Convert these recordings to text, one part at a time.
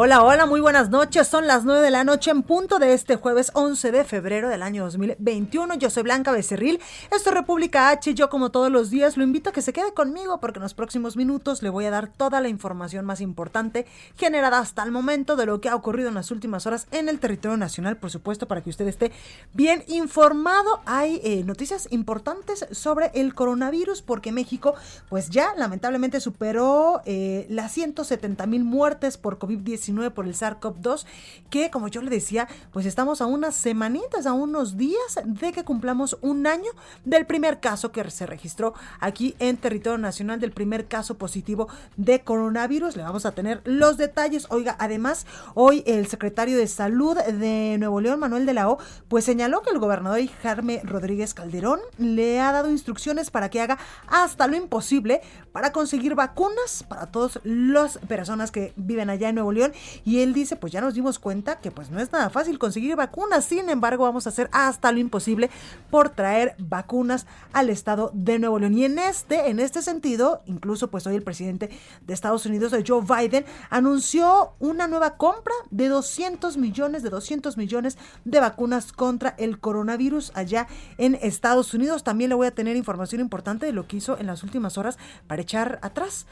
Hola, hola, muy buenas noches. Son las 9 de la noche en punto de este jueves 11 de febrero del año 2021. Yo soy Blanca Becerril. Esto es República H. Yo, como todos los días, lo invito a que se quede conmigo porque en los próximos minutos le voy a dar toda la información más importante generada hasta el momento de lo que ha ocurrido en las últimas horas en el territorio nacional, por supuesto, para que usted esté bien informado. Hay eh, noticias importantes sobre el coronavirus porque México, pues ya lamentablemente superó eh, las 170 mil muertes por COVID-19 por el SARS-CoV-2, que como yo le decía, pues estamos a unas semanitas, a unos días de que cumplamos un año del primer caso que se registró aquí en territorio nacional, del primer caso positivo de coronavirus. Le vamos a tener los detalles. Oiga, además, hoy el secretario de Salud de Nuevo León, Manuel de la O, pues señaló que el gobernador Jaime Rodríguez Calderón le ha dado instrucciones para que haga hasta lo imposible para conseguir vacunas para todas las personas que viven allá en Nuevo León y él dice, pues ya nos dimos cuenta que pues no es nada fácil conseguir vacunas, sin embargo vamos a hacer hasta lo imposible por traer vacunas al estado de Nuevo León. Y en este, en este sentido, incluso pues hoy el presidente de Estados Unidos, Joe Biden, anunció una nueva compra de 200 millones, de 200 millones de vacunas contra el coronavirus allá en Estados Unidos. También le voy a tener información importante de lo que hizo en las últimas horas para echar atrás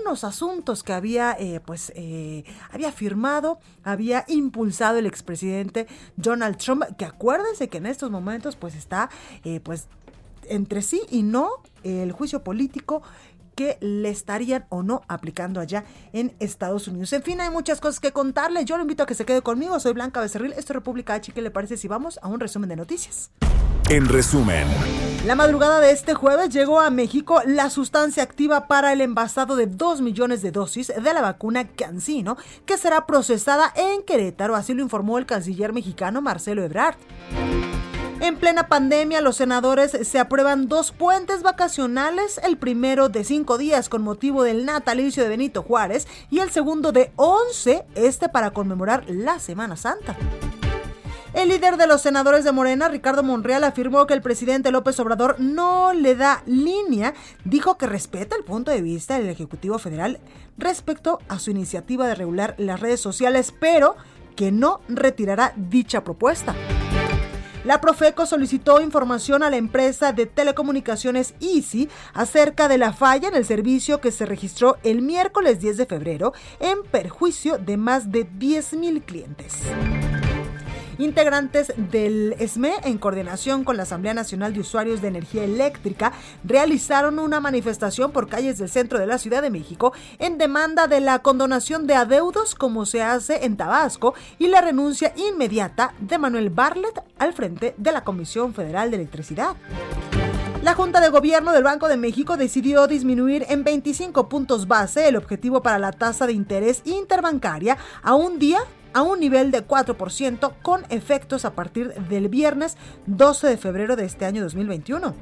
unos asuntos que había, eh, pues, eh, había firmado, había impulsado el expresidente Donald Trump, que acuérdense que en estos momentos, pues, está, eh, pues, entre sí y no el juicio político que le estarían o no aplicando allá en Estados Unidos. En fin, hay muchas cosas que contarle. Yo lo invito a que se quede conmigo. Soy Blanca Becerril. Esto es República H. ¿Qué le parece si vamos a un resumen de noticias? En resumen, La madrugada de este jueves llegó a México la sustancia activa para el envasado de 2 millones de dosis de la vacuna Cancino, que será procesada en Querétaro, así lo informó el canciller mexicano Marcelo Ebrard. En plena pandemia, los senadores se aprueban dos puentes vacacionales, el primero de cinco días con motivo del natalicio de Benito Juárez y el segundo de 11, este para conmemorar la Semana Santa. El líder de los senadores de Morena, Ricardo Monreal, afirmó que el presidente López Obrador no le da línea, dijo que respeta el punto de vista del Ejecutivo Federal respecto a su iniciativa de regular las redes sociales, pero que no retirará dicha propuesta. La Profeco solicitó información a la empresa de telecomunicaciones Easy acerca de la falla en el servicio que se registró el miércoles 10 de febrero en perjuicio de más de 10.000 clientes. Integrantes del ESME, en coordinación con la Asamblea Nacional de Usuarios de Energía Eléctrica, realizaron una manifestación por calles del centro de la Ciudad de México en demanda de la condonación de adeudos como se hace en Tabasco y la renuncia inmediata de Manuel Barlet al frente de la Comisión Federal de Electricidad. La Junta de Gobierno del Banco de México decidió disminuir en 25 puntos base el objetivo para la tasa de interés interbancaria a un día a un nivel de 4% con efectos a partir del viernes 12 de febrero de este año 2021.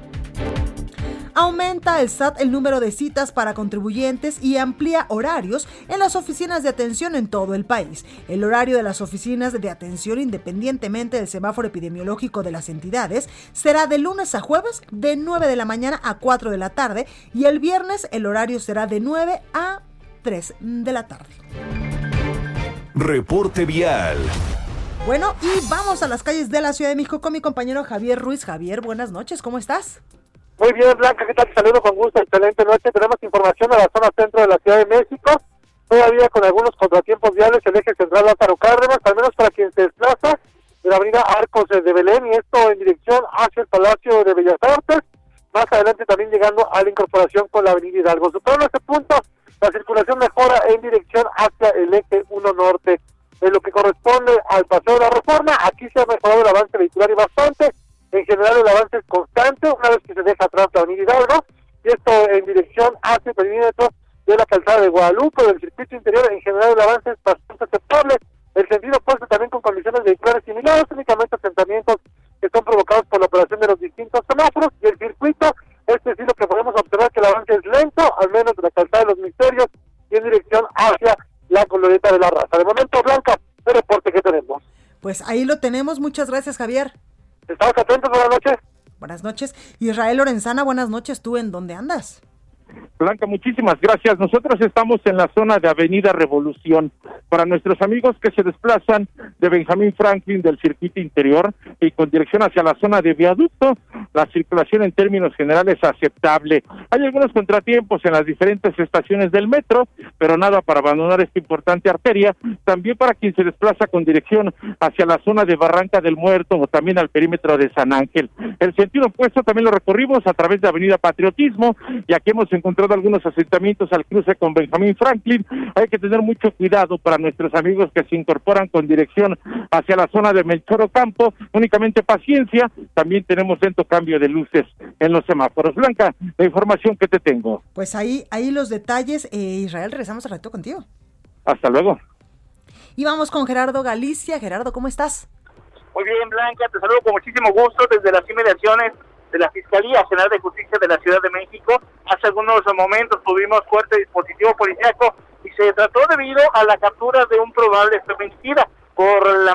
Aumenta el SAT el número de citas para contribuyentes y amplía horarios en las oficinas de atención en todo el país. El horario de las oficinas de atención independientemente del semáforo epidemiológico de las entidades será de lunes a jueves de 9 de la mañana a 4 de la tarde y el viernes el horario será de 9 a 3 de la tarde. Reporte vial. Bueno, y vamos a las calles de la Ciudad de México con mi compañero Javier Ruiz. Javier, buenas noches, ¿cómo estás? Muy bien, Blanca, ¿qué tal? Saludo con gusto, excelente noche. Tenemos información a la zona centro de la Ciudad de México. Todavía con algunos contratiempos viales, el eje central Lázaro Cárdenas, al menos para quien se desplaza de la avenida Arcos de Belén, y esto en dirección hacia el Palacio de Bellas Artes. Más adelante también llegando a la incorporación con la avenida Hidalgo. Superando este punto, la circulación mejora en dirección hacia el eje 1 norte. En lo que corresponde al paseo de la reforma, aquí se ha mejorado el avance vehicular y bastante. En general el avance es constante una vez que se deja atrás la unidad, ¿no? Y esto en dirección hacia el perímetro de la calzada de Guadalupe, del circuito interior. En general el avance es bastante aceptable. El sentido opuesto también con condiciones vehiculares similares, únicamente asentamientos que son provocados por la operación de los distintos semáforos y el circuito, este sí lo que podemos observar que el avance es lento, al menos de la calzada de los misterios y en dirección hacia la coloreta de la raza. De momento, Blanca, el reporte que tenemos. Pues ahí lo tenemos. Muchas gracias, Javier. Estamos atentos. Buenas noches. Buenas noches. Israel Lorenzana, buenas noches. ¿Tú en dónde andas? Blanca, muchísimas gracias. Nosotros estamos en la zona de Avenida Revolución. Para nuestros amigos que se desplazan de Benjamín Franklin del circuito interior y con dirección hacia la zona de viaducto, la circulación en términos generales es aceptable. Hay algunos contratiempos en las diferentes estaciones del metro, pero nada para abandonar esta importante arteria. También para quien se desplaza con dirección hacia la zona de Barranca del Muerto o también al perímetro de San Ángel. El sentido opuesto también lo recorrimos a través de Avenida Patriotismo y aquí hemos encontrado algunos asentamientos al cruce con Benjamín Franklin. Hay que tener mucho cuidado para nuestros amigos que se incorporan con dirección hacia la zona de Melchoro Campo. Únicamente paciencia. También tenemos lento cambio de luces en los semáforos. Blanca, la información que te tengo. Pues ahí, ahí los detalles. Eh, Israel, regresamos al rato contigo. Hasta luego. Y vamos con Gerardo Galicia. Gerardo, ¿cómo estás? Muy bien, Blanca, te saludo con muchísimo gusto desde las inmediaciones de la Fiscalía General de Justicia de la Ciudad de México. Hace algunos momentos tuvimos fuerte dispositivo policíaco y se trató debido a la captura de un probable feminicida. Por la,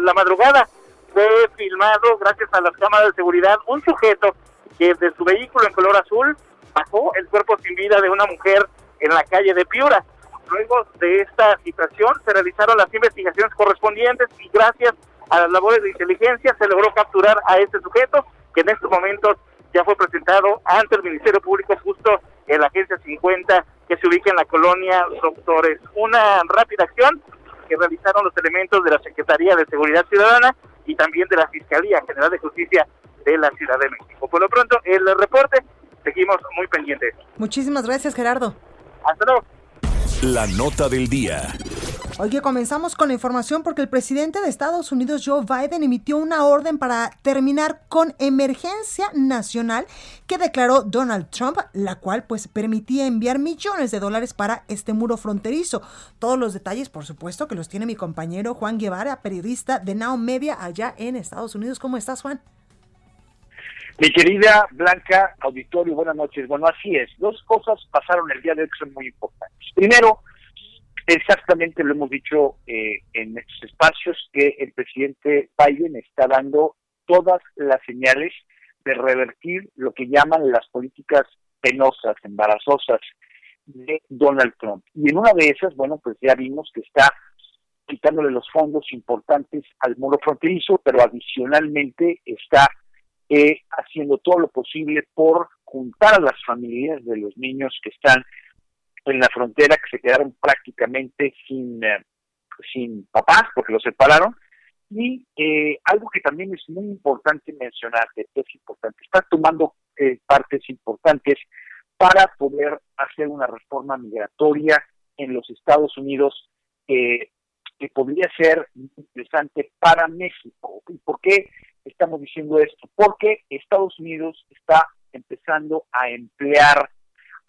la madrugada fue filmado, gracias a las cámaras de seguridad, un sujeto que de su vehículo en color azul bajó el cuerpo sin vida de una mujer en la calle de Piura. Luego de esta situación se realizaron las investigaciones correspondientes y gracias a las labores de inteligencia se logró capturar a este sujeto que en estos momentos ya fue presentado ante el Ministerio Público justo en la Agencia 50 que se ubica en la colonia Doctores. Una rápida acción que realizaron los elementos de la Secretaría de Seguridad Ciudadana y también de la Fiscalía General de Justicia de la Ciudad de México. Por lo pronto, el reporte, seguimos muy pendientes. Muchísimas gracias, Gerardo. Hasta luego. La nota del día. Oye, comenzamos con la información porque el presidente de Estados Unidos, Joe Biden, emitió una orden para terminar con emergencia nacional que declaró Donald Trump, la cual pues permitía enviar millones de dólares para este muro fronterizo. Todos los detalles, por supuesto, que los tiene mi compañero Juan Guevara, periodista de Now Media allá en Estados Unidos. ¿Cómo estás, Juan? Mi querida Blanca, auditorio, buenas noches. Bueno, así es. Dos cosas pasaron el día de hoy que son muy importantes. Primero, Exactamente lo hemos dicho eh, en estos espacios que el presidente Biden está dando todas las señales de revertir lo que llaman las políticas penosas, embarazosas de Donald Trump. Y en una de esas, bueno, pues ya vimos que está quitándole los fondos importantes al muro fronterizo, pero adicionalmente está eh, haciendo todo lo posible por juntar a las familias de los niños que están en la frontera que se quedaron prácticamente sin, eh, sin papás porque los separaron. Y eh, algo que también es muy importante mencionar, que es importante, está tomando eh, partes importantes para poder hacer una reforma migratoria en los Estados Unidos que podría ser interesante para México. ¿Y por qué estamos diciendo esto? Porque Estados Unidos está empezando a emplear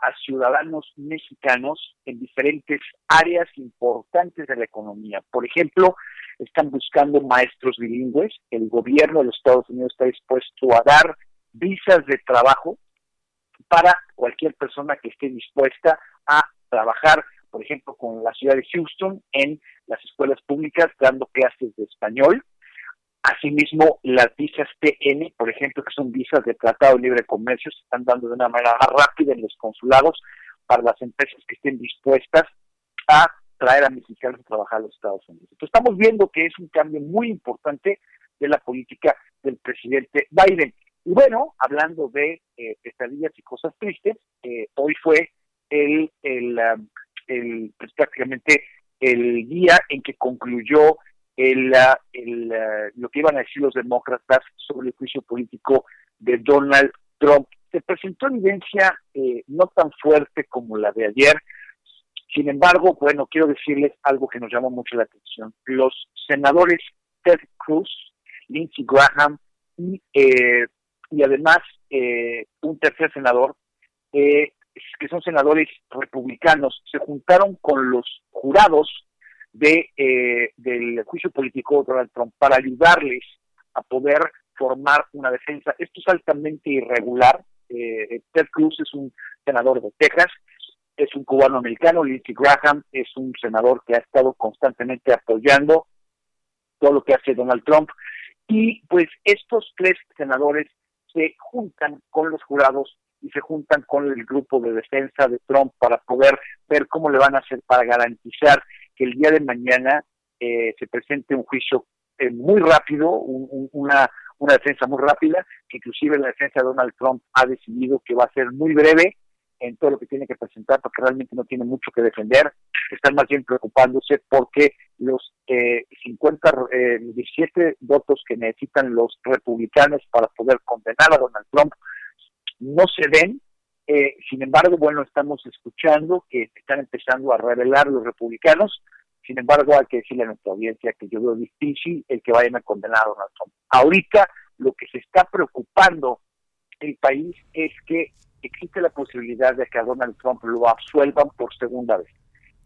a ciudadanos mexicanos en diferentes áreas importantes de la economía. Por ejemplo, están buscando maestros bilingües. El gobierno de los Estados Unidos está dispuesto a dar visas de trabajo para cualquier persona que esté dispuesta a trabajar, por ejemplo, con la ciudad de Houston en las escuelas públicas dando clases de español Asimismo, las visas TN, por ejemplo, que son visas de Tratado de Libre Comercio, se están dando de una manera más rápida en los consulados para las empresas que estén dispuestas a traer a mexicanos a trabajar a los Estados Unidos. Entonces, estamos viendo que es un cambio muy importante de la política del presidente Biden. Y bueno, hablando de eh, pesadillas y cosas tristes, eh, hoy fue el, el, um, pues, prácticamente el día en que concluyó lo que iban a decir los demócratas sobre el juicio político de Donald Trump. Se presentó evidencia eh, no tan fuerte como la de ayer Sin embargo, bueno, quiero decirles algo que nos llamó mucho la atención. Los senadores Ted Cruz, Lindsey Graham y, eh, además eh, un tercer senador, eh, que son senadores republicanos, se juntaron con los jurados de del juicio político de Donald Trump para ayudarles a poder formar una defensa. Esto es altamente irregular. Ted Cruz es un senador de Texas es un cubano americano, Lindsey Graham es un senador que ha estado constantemente apoyando todo lo que hace Donald Trump. Y pues estos tres senadores se juntan con los jurados y se juntan con el grupo de defensa de Trump para poder ver cómo le van a hacer para garantizar que el día de mañana eh, se presente un juicio eh, muy rápido, una, una defensa muy rápida, que inclusive la defensa de Donald Trump ha decidido que va a ser muy breve en todo lo que tiene que presentar porque realmente no tiene mucho que defender. Están más bien preocupándose porque los eh, 50, eh, 17 votos que necesitan los republicanos para poder condenar a Donald Trump no se ven. Eh, sin embargo, bueno, estamos escuchando que están empezando a revelar los republicanos. Sin embargo, hay que decirle a nuestra audiencia que yo veo difícil el que vayan a condenar a Donald Trump. Ahorita lo que se está preocupando el país es que existe la posibilidad de que a Donald Trump lo absuelvan por segunda vez.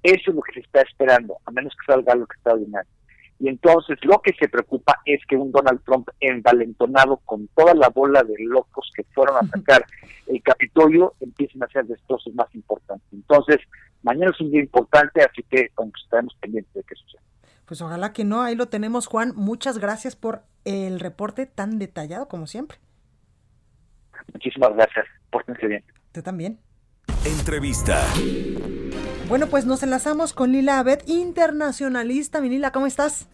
Eso es lo que se está esperando, a menos que salga algo extraordinario. Y entonces lo que se preocupa es que un Donald Trump envalentonado con toda la bola de locos que fueron a atacar el Capitolio empiecen a hacer destrozos más importantes. Entonces, mañana es un día importante, así que estaremos pendientes de qué sucede. Pues ojalá que no, ahí lo tenemos Juan. Muchas gracias por el reporte tan detallado como siempre. Muchísimas gracias. Pórtense bien. Tú también. Entrevista. Bueno, pues nos enlazamos con Lila Abed, internacionalista. Mi Lila, ¿cómo estás?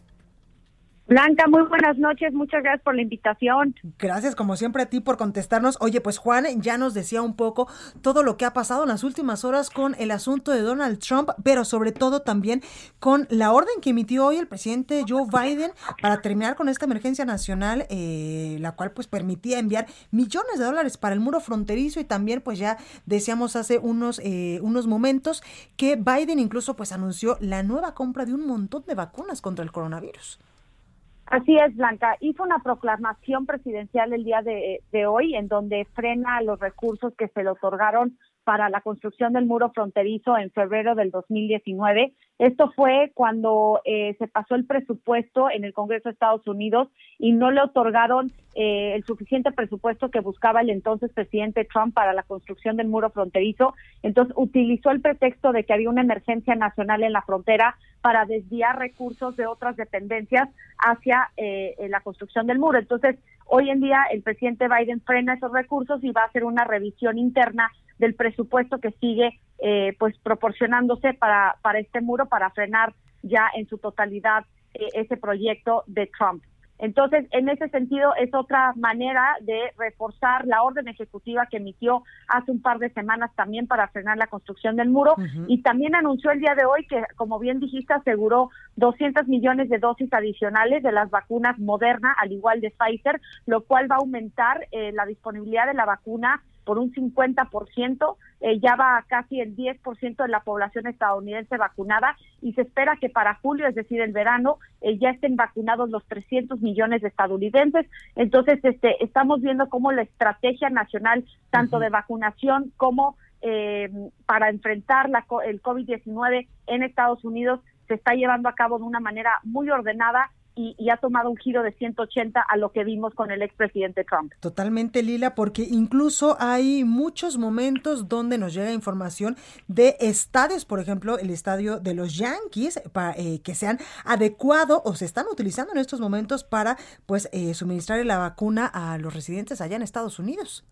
Blanca, muy buenas noches, muchas gracias por la invitación. Gracias como siempre a ti por contestarnos. Oye, pues Juan ya nos decía un poco todo lo que ha pasado en las últimas horas con el asunto de Donald Trump, pero sobre todo también con la orden que emitió hoy el presidente Joe Biden para terminar con esta emergencia nacional, eh, la cual pues permitía enviar millones de dólares para el muro fronterizo y también pues ya decíamos hace unos, eh, unos momentos que Biden incluso pues anunció la nueva compra de un montón de vacunas contra el coronavirus. Así es, Blanca. Hizo una proclamación presidencial el día de, de, hoy en donde frena los recursos que se le otorgaron para la construcción del muro fronterizo en febrero del 2019. Esto fue cuando eh, se pasó el presupuesto en el Congreso de Estados Unidos y no le otorgaron eh, el suficiente presupuesto que buscaba el entonces presidente Trump para la construcción del muro fronterizo. Entonces utilizó el pretexto de que había una emergencia nacional en la frontera para desviar recursos de otras dependencias hacia eh, la construcción del muro. Entonces, hoy en día el presidente Biden frena esos recursos y va a hacer una revisión interna del presupuesto que sigue eh, pues proporcionándose para, para este muro para frenar ya en su totalidad eh, ese proyecto de Trump. Entonces, en ese sentido, es otra manera de reforzar la orden ejecutiva que emitió hace un par de semanas también para frenar la construcción del muro. Y también anunció el día de hoy que, como bien dijiste, aseguró 200 millones de dosis adicionales de las vacunas Moderna, al igual de Pfizer, lo cual va a aumentar eh, la disponibilidad de la vacuna por un 50%, eh, ya va casi el 10% de la población estadounidense vacunada y se espera que para julio, es decir, el verano, eh, ya estén vacunados los 300 millones de estadounidenses. Entonces, este, estamos viendo cómo la estrategia nacional, tanto de vacunación como eh, para enfrentar la, el COVID-19 en Estados Unidos, se está llevando a cabo de una manera muy ordenada y, ha tomado un giro de 180 a lo que vimos con el expresidente Trump. Totalmente, Lila, porque incluso hay muchos momentos donde nos llega información de estadios, por ejemplo, el estadio de los Yankees, para, eh, que se han adecuado o se están utilizando en estos momentos para pues eh, suministrar la vacuna a los residentes allá en Estados Unidos.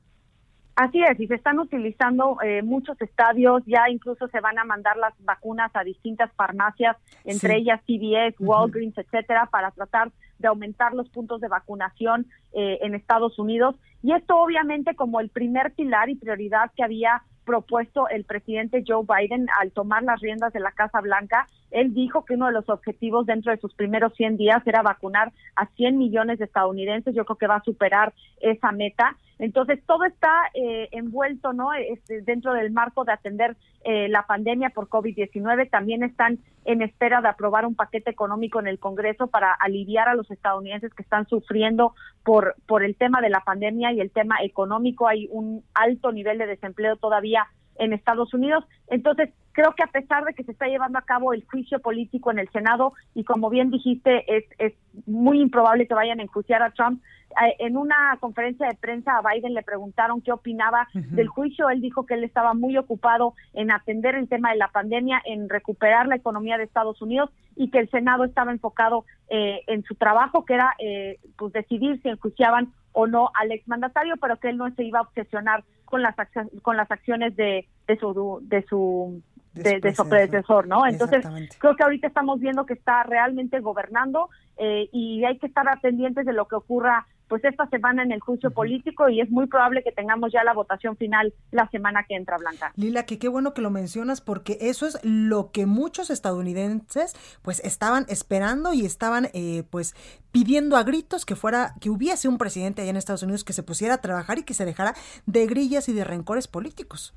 Así es, y se están utilizando eh, muchos estadios, ya incluso se van a mandar las vacunas a distintas farmacias, entre ellas CVS, Walgreens, etcétera, para tratar de aumentar los puntos de vacunación eh, en Estados Unidos. Y esto obviamente como el primer pilar y prioridad que había propuesto el presidente Joe Biden al tomar las riendas de la Casa Blanca. Él dijo que uno de los objetivos dentro de sus primeros 100 días era vacunar a 100 millones de estadounidenses. Yo creo que va a superar esa meta. Entonces, todo está eh, envuelto, ¿no? Este, dentro del marco de atender eh, la pandemia por COVID-19. También están en espera de aprobar un paquete económico en el Congreso para aliviar a los estadounidenses que están sufriendo por, por el tema de la pandemia y el tema económico. Hay un alto nivel de desempleo todavía en Estados Unidos. Entonces, creo que a pesar de que se está llevando a cabo el juicio político en el Senado y como bien dijiste, es, es muy improbable que vayan a enjuiciar a Trump, eh, en una conferencia de prensa a Biden le preguntaron qué opinaba del juicio. Él dijo que él estaba muy ocupado en atender el tema de la pandemia, en recuperar la economía de Estados Unidos y que el Senado estaba enfocado eh, en su trabajo, que era eh, pues decidir si enjuiciaban o no al exmandatario, pero que él no se iba a obsesionar con las con las acciones de, de su de su de, su predecesor, ¿no? Entonces, creo que ahorita estamos viendo que está realmente gobernando eh, y hay que estar pendientes de lo que ocurra pues esta semana en el juicio político y es muy probable que tengamos ya la votación final la semana que entra, Blanca. Lila, que qué bueno que lo mencionas porque eso es lo que muchos estadounidenses pues estaban esperando y estaban eh, pues pidiendo a gritos que fuera, que hubiese un presidente allá en Estados Unidos que se pusiera a trabajar y que se dejara de grillas y de rencores políticos.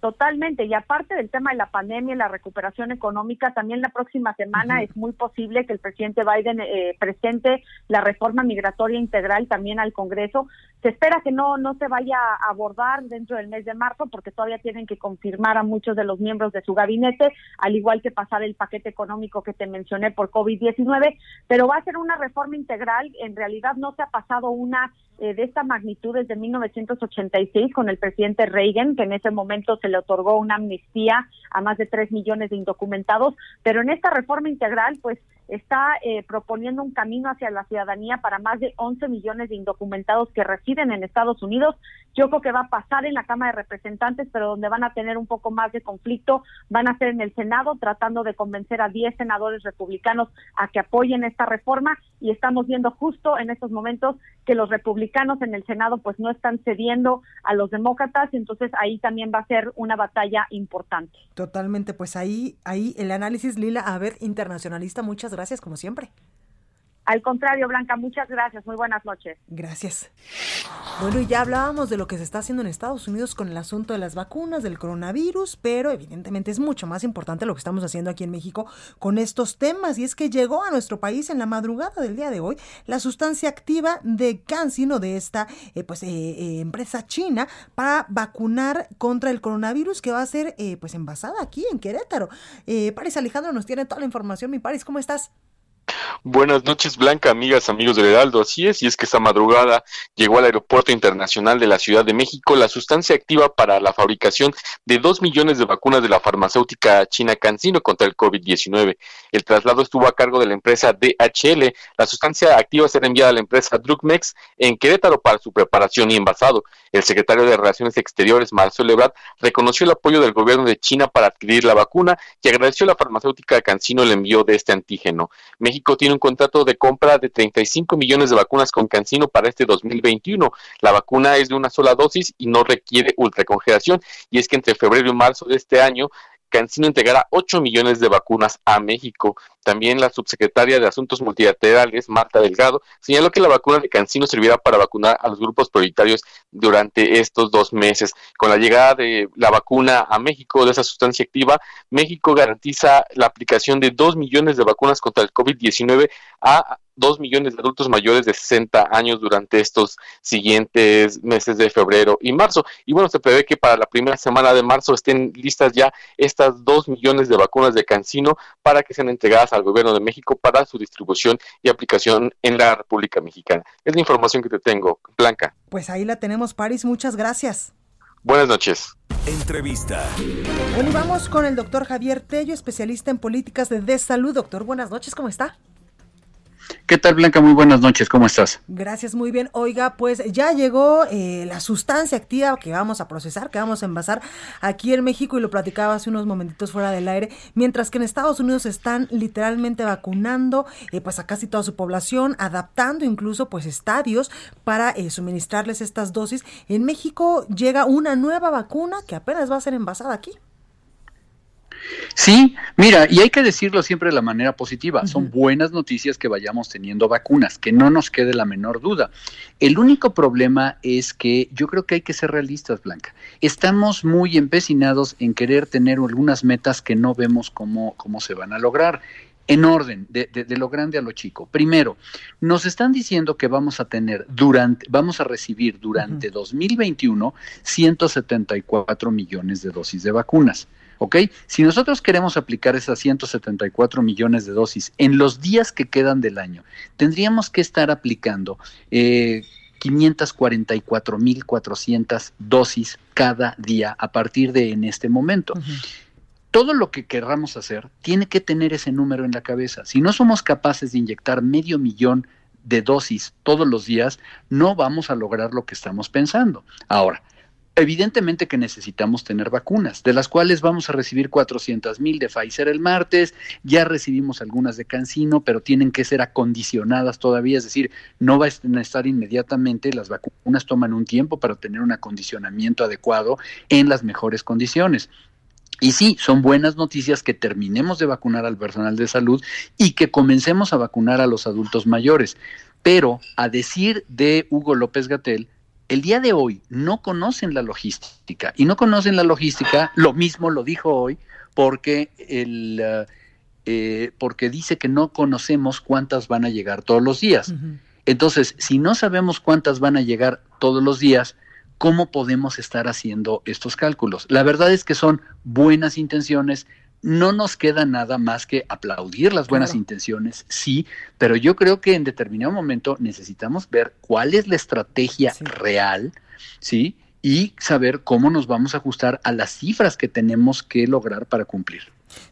Totalmente, y aparte del tema de la pandemia y la recuperación económica, también la próxima semana es muy posible que el presidente Biden eh, presente la reforma migratoria integral también al Congreso. Se espera que no, no se vaya a abordar dentro del mes de marzo porque todavía tienen que confirmar a muchos de los miembros de su gabinete, al igual que pasar el paquete económico que te mencioné por COVID-19, pero va a ser una reforma integral. En realidad no se ha pasado una eh, de esta magnitud desde 1986 con el presidente Reagan, que en ese momento se le otorgó una amnistía a más de 3 millones de indocumentados, pero en esta reforma integral, pues está eh, proponiendo un camino hacia la ciudadanía para más de 11 millones de indocumentados que residen en Estados Unidos. Yo creo que va a pasar en la Cámara de Representantes, pero donde van a tener un poco más de conflicto van a ser en el Senado, tratando de convencer a 10 senadores republicanos a que apoyen esta reforma y estamos viendo justo en estos momentos que los republicanos en el Senado pues no están cediendo a los demócratas, entonces ahí también va a ser una batalla importante. Totalmente, pues ahí ahí el análisis Lila a ver internacionalista, muchas gracias como siempre. Al contrario, Blanca, muchas gracias. Muy buenas noches. Gracias. Bueno, ya hablábamos de lo que se está haciendo en Estados Unidos con el asunto de las vacunas, del coronavirus, pero evidentemente es mucho más importante lo que estamos haciendo aquí en México con estos temas. Y es que llegó a nuestro país en la madrugada del día de hoy la sustancia activa de CanSino de esta eh, pues, eh, eh, empresa china para vacunar contra el coronavirus que va a ser pues envasada aquí en Querétaro. Paris Alejandro nos tiene toda la información. Mi Paris, ¿cómo estás? Buenas noches, Blanca, amigas, amigos del Heraldo. Así es, y es que esta madrugada llegó al Aeropuerto Internacional de la Ciudad de México la sustancia activa para la fabricación de dos millones de vacunas de la farmacéutica china CanSino contra el COVID-19. El traslado estuvo a cargo de la empresa DHL. La sustancia activa será enviada a la empresa Drugmex en Querétaro para su preparación y envasado. El secretario de Relaciones Exteriores, Marcelo Ebrard, reconoció el apoyo del gobierno de China para adquirir la vacuna y agradeció a la farmacéutica CanSino el envío de este antígeno. México tiene un contrato de compra de 35 millones de vacunas con Cancino para este 2021. La vacuna es de una sola dosis y no requiere ultracongelación y es que entre febrero y marzo de este año Cancino entregará 8 millones de vacunas a México. También la subsecretaria de Asuntos Multilaterales, Marta Delgado, señaló que la vacuna de Cancino servirá para vacunar a los grupos prioritarios durante estos dos meses. Con la llegada de la vacuna a México de esa sustancia activa, México garantiza la aplicación de 2 millones de vacunas contra el COVID-19 a dos millones de adultos mayores de 60 años durante estos siguientes meses de febrero y marzo. Y bueno, se prevé que para la primera semana de marzo estén listas ya estas dos millones de vacunas de Cancino para que sean entregadas al gobierno de México para su distribución y aplicación en la República Mexicana. Es la información que te tengo, Blanca. Pues ahí la tenemos, París. Muchas gracias. Buenas noches. Entrevista. Bueno, y vamos con el doctor Javier Tello, especialista en políticas de salud. Doctor, buenas noches, ¿cómo está? ¿Qué tal, Blanca? Muy buenas noches, ¿cómo estás? Gracias, muy bien. Oiga, pues ya llegó eh, la sustancia activa que vamos a procesar, que vamos a envasar aquí en México y lo platicaba hace unos momentitos fuera del aire, mientras que en Estados Unidos están literalmente vacunando eh, pues a casi toda su población, adaptando incluso pues estadios para eh, suministrarles estas dosis. En México llega una nueva vacuna que apenas va a ser envasada aquí. Sí, mira, y hay que decirlo siempre de la manera positiva, son buenas noticias que vayamos teniendo vacunas, que no nos quede la menor duda. El único problema es que yo creo que hay que ser realistas, Blanca. Estamos muy empecinados en querer tener algunas metas que no vemos cómo, cómo se van a lograr en orden, de, lo grande a lo chico. Primero, nos están diciendo que vamos a tener durante, vamos a recibir durante 2021 174 millones de dosis de vacunas. ¿Ok? Si nosotros queremos aplicar esas 174 millones de dosis en los días que quedan del año, tendríamos que estar aplicando eh, 544.400 dosis cada día a partir de en este momento todo lo que querramos hacer tiene que tener ese número en la cabeza. Si no somos capaces de inyectar medio millón de dosis todos los días, no vamos a lograr lo que estamos pensando. Ahora, evidentemente que necesitamos tener vacunas, de las cuales vamos a recibir 400 mil de Pfizer el martes, ya recibimos algunas de Cancino, pero tienen que ser acondicionadas todavía, es decir, no va a estar inmediatamente, las vacunas toman un tiempo para tener un acondicionamiento adecuado en las mejores condiciones. Y sí, son buenas noticias que terminemos de vacunar al personal de salud y que comencemos a vacunar a los adultos mayores. Pero a decir de Hugo López Gatel, el día de hoy no conocen la logística y no conocen la logística, lo mismo lo dijo hoy, porque, el, eh, porque dice que no conocemos cuántas van a llegar todos los días. Entonces, si no sabemos cuántas van a llegar todos los días, ¿cómo podemos estar haciendo estos cálculos? La verdad es que son buenas intenciones, no nos queda nada más que aplaudir las buenas intenciones, sí, pero yo creo que en determinado momento necesitamos ver cuál es la estrategia real, ¿sí? Y saber cómo nos vamos a ajustar a las cifras que tenemos que lograr para cumplir.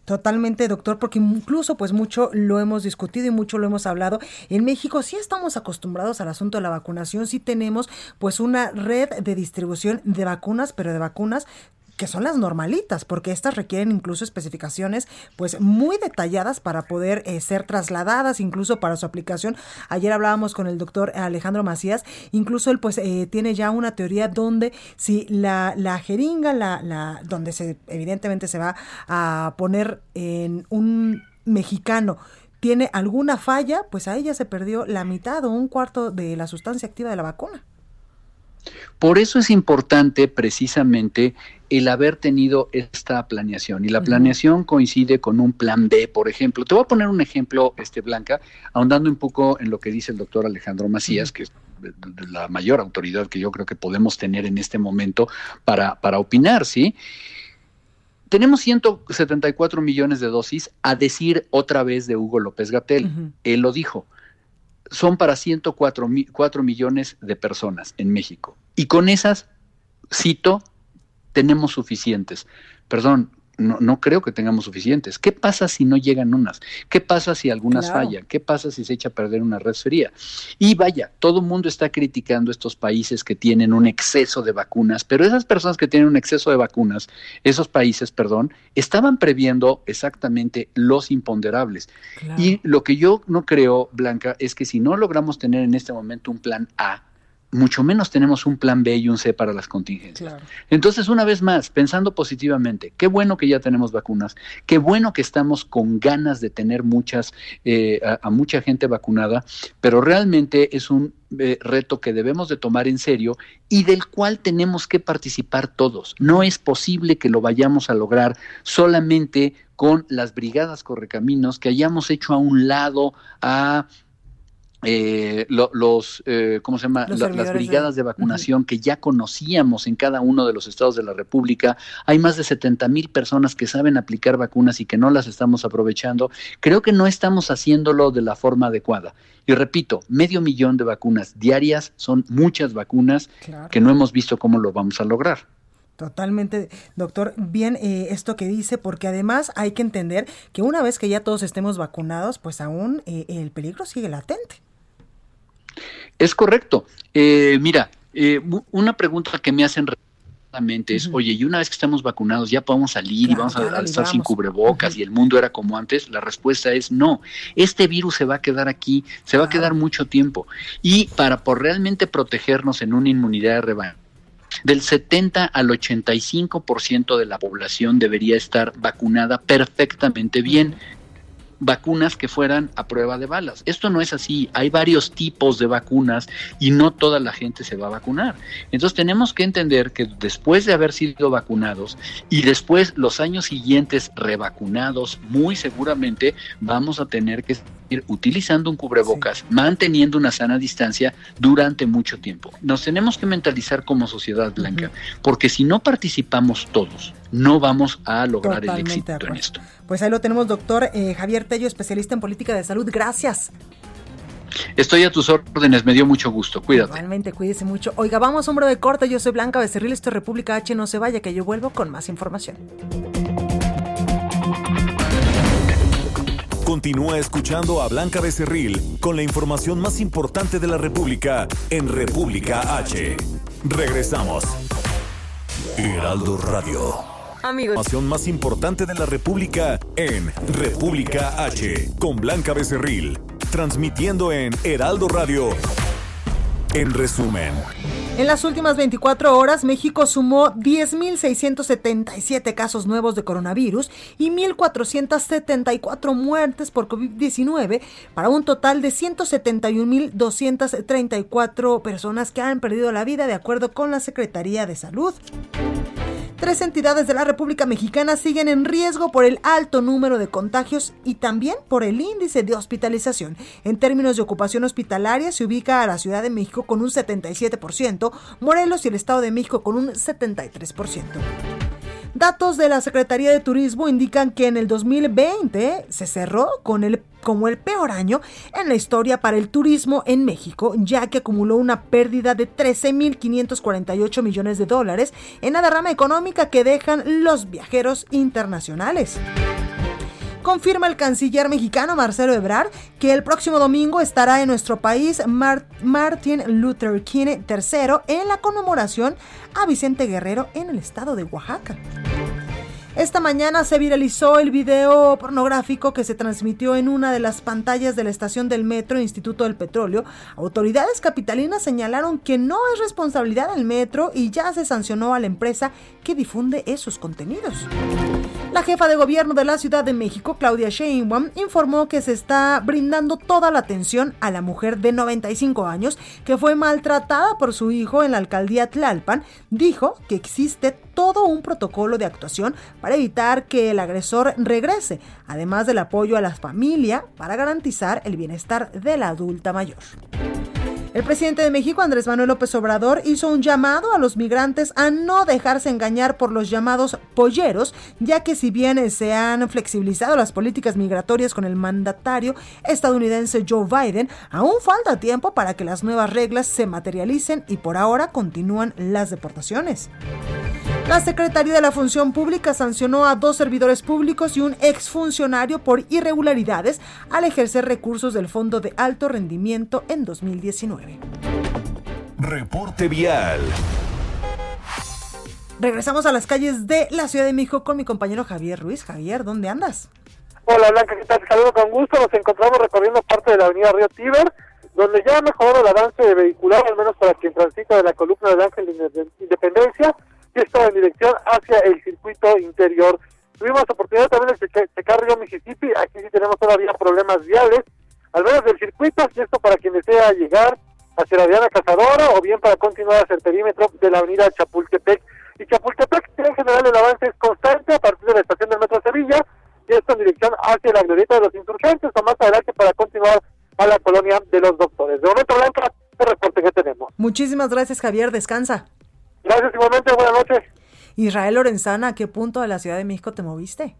Totalmente, doctor, porque incluso pues mucho lo hemos discutido y mucho lo hemos hablado. En México sí estamos acostumbrados al asunto de la vacunación, sí tenemos pues una red de distribución de vacunas, pero de vacunas que son las normalitas, porque estas requieren incluso especificaciones pues muy detalladas para poder eh, ser trasladadas, incluso para su aplicación. Ayer hablábamos con el doctor Alejandro Macías, incluso él pues eh, tiene ya una teoría donde si la, la jeringa, la, la, donde se evidentemente se va a poner en un mexicano, tiene alguna falla, pues ahí ya se perdió la mitad o un cuarto de la sustancia activa de la vacuna. Por eso es importante precisamente el haber tenido esta planeación. Y la planeación coincide con un plan B, por ejemplo. Te voy a poner un ejemplo, este Blanca, ahondando un poco en lo que dice el doctor Alejandro Macías, que es la mayor autoridad que yo creo que podemos tener en este momento para, para opinar, ¿sí? Tenemos 174 millones de dosis, a decir otra vez de Hugo López Gatel. Él lo dijo son para 104 millones de personas en México. Y con esas, cito, tenemos suficientes. Perdón, no, no, creo que tengamos suficientes. ¿Qué pasa si no llegan unas? ¿Qué pasa si algunas fallan? ¿Qué pasa si se echa a perder una red fría? Y vaya, todo el mundo está criticando estos países que tienen un exceso de vacunas, pero esas personas que tienen un exceso de vacunas, esos países, perdón, estaban previendo exactamente los imponderables. Y lo que yo no creo, Blanca, es que si no logramos tener en este momento un plan A, mucho menos tenemos un plan B y un C para las contingencias. Entonces, una vez más, pensando positivamente, qué bueno que ya tenemos vacunas, qué bueno que estamos con ganas de tener muchas, eh, a, mucha gente vacunada, pero realmente es un eh, reto que debemos de tomar en serio y del cual tenemos que participar todos. No es posible que lo vayamos a lograr solamente con las brigadas correcaminos que hayamos hecho a un lado a eh, los, eh, ¿cómo se llama? las brigadas de, vacunación que ya conocíamos en cada uno de los estados de la República. Hay más de 70 mil personas que saben aplicar vacunas y que no las estamos aprovechando. Creo que no estamos haciéndolo de la forma adecuada. Y repito, medio millón de vacunas diarias son muchas vacunas que no hemos visto cómo lo vamos a lograr. Totalmente, doctor. Bien, eh, esto que dice, porque además hay que entender que una vez que ya todos estemos vacunados, pues aún eh, el peligro sigue latente. Es correcto. Eh, mira, eh, una pregunta que me hacen es, oye, y una vez que estamos vacunados ya podemos salir y vamos a, estar sin cubrebocas y el mundo era como antes, la respuesta es no, este virus se va a quedar aquí, se va a quedar mucho tiempo. Y para por realmente protegernos en una inmunidad de rebaño Del 70 al 85% de la población debería estar vacunada perfectamente bien vacunas que fueran a prueba de balas. Esto no es así, hay varios tipos de vacunas y no toda la gente se va a vacunar. Entonces tenemos que entender que después de haber sido vacunados y después los años siguientes revacunados, muy seguramente vamos a tener que ir utilizando un cubrebocas, manteniendo una sana distancia durante mucho tiempo. Nos tenemos que mentalizar como sociedad blanca, porque si no participamos todos, no vamos a lograr el éxito en esto. Pues ahí lo tenemos, doctor eh, Javier Tello, especialista en política de salud. Gracias. Estoy a tus órdenes, me dio mucho gusto. Cuídate. Igualmente, cuídese mucho. Oiga, vamos, hombre de corte. Yo soy Blanca Becerril, esto es República H. No se vaya, que yo vuelvo con más información. Continúa escuchando a Blanca Becerril con la información más importante de la República en República H. Regresamos. Heraldo Radio. Amigos. Información más importante de la República en República H con Blanca Becerril, transmitiendo en Heraldo Radio. En resumen. En las últimas 24 horas, México sumó 10.677 casos nuevos de coronavirus y 1.474 muertes por COVID-19, para un total de 171.234 personas que han perdido la vida, de acuerdo con la Secretaría de Salud. Tres entidades de la República Mexicana siguen en riesgo por el alto número de contagios y también por el índice de hospitalización. En términos de ocupación hospitalaria, se ubica a la Ciudad de México con un 77%, Morelos y el Estado de México con un 73%. Datos de la Secretaría de Turismo indican que en el 2020 se cerró con el, como el peor año en la historia para el turismo en México, ya que acumuló una pérdida de 13.548 millones de dólares en la derrama económica que dejan los viajeros internacionales confirma el canciller mexicano Marcelo Ebrard que el próximo domingo estará en nuestro país Martin Luther King III en la conmemoración a Vicente Guerrero en el estado de Oaxaca. Esta mañana se viralizó el video pornográfico que se transmitió en una de las pantallas de la estación del metro Instituto del Petróleo. Autoridades capitalinas señalaron que no es responsabilidad del metro y ya se sancionó a la empresa que difunde esos contenidos. La jefa de gobierno de la Ciudad de México, Claudia Sheinbaum, informó que se está brindando toda la atención a la mujer de 95 años que fue maltratada por su hijo en la alcaldía Tlalpan. Dijo que existe todo un protocolo de actuación para evitar que el agresor regrese, además del apoyo a la familia para garantizar el bienestar de la adulta mayor. El presidente de México, Andrés Manuel López Obrador, hizo un llamado a los migrantes a no dejarse engañar por los llamados polleros, ya que si bien se han flexibilizado las políticas migratorias con el mandatario estadounidense Joe Biden, aún falta tiempo para que las nuevas reglas se materialicen y por ahora continúan las deportaciones. La Secretaría de la Función Pública sancionó a dos servidores públicos y un exfuncionario por irregularidades al ejercer recursos del Fondo de Alto Rendimiento en 2019. Reporte vial. Regresamos a las calles de la Ciudad de México con mi compañero Javier Ruiz. Javier, ¿dónde andas? Hola Blanca, ¿qué tal? Saludo con gusto. Nos encontramos recorriendo parte de la avenida Río Tíber, donde ya ha mejorado el avance vehicular, al menos para quien transita de la columna del Ángel de Independencia y está en dirección hacia el circuito interior. Tuvimos oportunidad también de checar Río Mississippi, aquí sí tenemos todavía problemas viales, al menos del circuito, y esto para quien desea llegar hacia la Diana Cazadora o bien para continuar hacia el perímetro de la avenida Chapultepec. Y Chapultepec en general el avance es constante a partir de la estación del Metro Sevilla y esto en dirección hacia la glorieta de los insurgentes o más adelante para continuar a la colonia de los doctores. De momento, Blanca, el reporte que tenemos. Muchísimas gracias, Javier. Descansa. Gracias igualmente, buenas noches. Israel Lorenzana, ¿a qué punto de la Ciudad de México te moviste?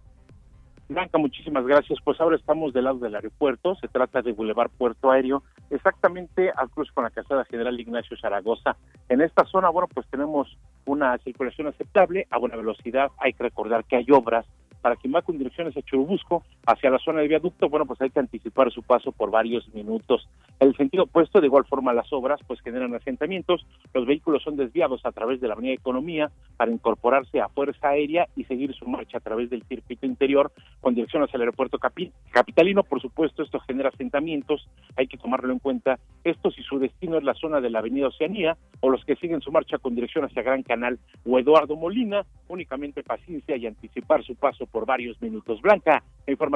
Blanca, muchísimas gracias. Pues ahora estamos del lado del aeropuerto, se trata de Boulevard Puerto Aéreo, exactamente al cruz con la Casada General Ignacio Zaragoza. En esta zona, bueno, pues tenemos una circulación aceptable a buena velocidad. Hay que recordar que hay obras para quien va con dirección hacia Churubusco, hacia la zona de viaducto, bueno, pues hay que anticipar su paso por varios minutos. El sentido opuesto, de igual forma, las obras pues generan asentamientos, los vehículos son desviados a través de la Avenida Economía para incorporarse a Fuerza Aérea y seguir su marcha a través del circuito interior con dirección hacia el aeropuerto capitalino. Por supuesto, esto genera asentamientos, hay que tomarlo en cuenta. Esto si su destino es la zona de la Avenida Oceanía, o los que siguen su marcha con dirección hacia Gran Canal o Eduardo Molina, únicamente paciencia y anticipar su paso por varios minutos. Blanca,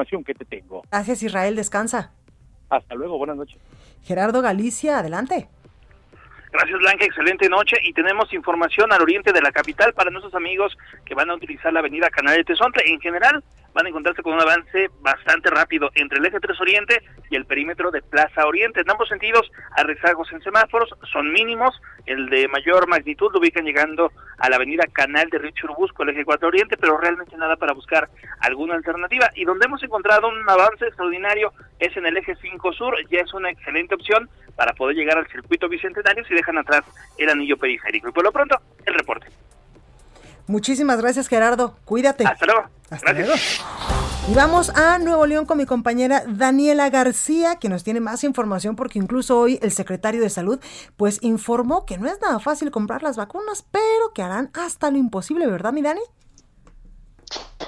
la información que te tengo. Gracias Israel, descansa. Hasta luego, buenas noches. Gerardo Galicia, adelante. Gracias Blanca, excelente noche y tenemos información al oriente de la capital para nuestros amigos que van a utilizar la avenida Canal de Tezontle. En general van a encontrarse con un avance bastante rápido entre el eje 3 Oriente y el perímetro de Plaza Oriente. En ambos sentidos hay rezagos en semáforos, son mínimos, el de mayor magnitud lo ubican llegando a la avenida Canal de Río Churubusco, el eje 4 Oriente, pero realmente nada para buscar alguna alternativa. Y donde hemos encontrado un avance extraordinario es en el eje 5 Sur, ya es una excelente opción para poder llegar al circuito bicentenario si dejan atrás el anillo periférico. Y por lo pronto, el reporte. Muchísimas gracias, Gerardo. Cuídate. Hasta luego. Hasta luego. Y vamos a Nuevo León con mi compañera Daniela García, que nos tiene más información porque incluso hoy el secretario de Salud pues informó que no es nada fácil comprar las vacunas, pero que harán hasta lo imposible, ¿verdad, mi Dani?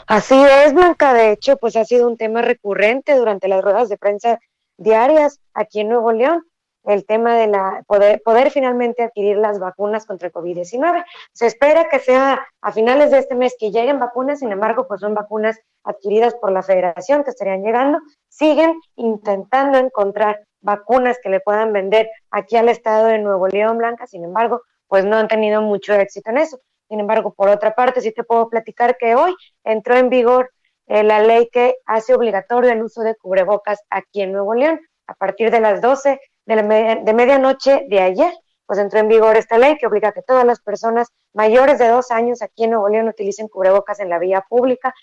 Así es, Blanca. De hecho, pues ha sido un tema recurrente durante las ruedas de prensa diarias aquí en Nuevo León el tema de la poder, poder finalmente adquirir las vacunas contra el COVID-19. Se espera que sea a finales de este mes que lleguen vacunas, sin embargo, pues son vacunas adquiridas por la federación que estarían llegando. Siguen intentando encontrar vacunas que le puedan vender aquí al estado de Nuevo León Blanca, sin embargo, pues no han tenido mucho éxito en eso. Sin embargo, por otra parte, sí te puedo platicar que hoy entró en vigor eh, la ley que hace obligatorio el uso de cubrebocas aquí en Nuevo León. A partir de las 12 de, medianoche de ayer, pues entró en vigor esta ley que obliga a que todas las personas mayores de dos años aquí en Nuevo León utilicen cubrebocas en la vía pública.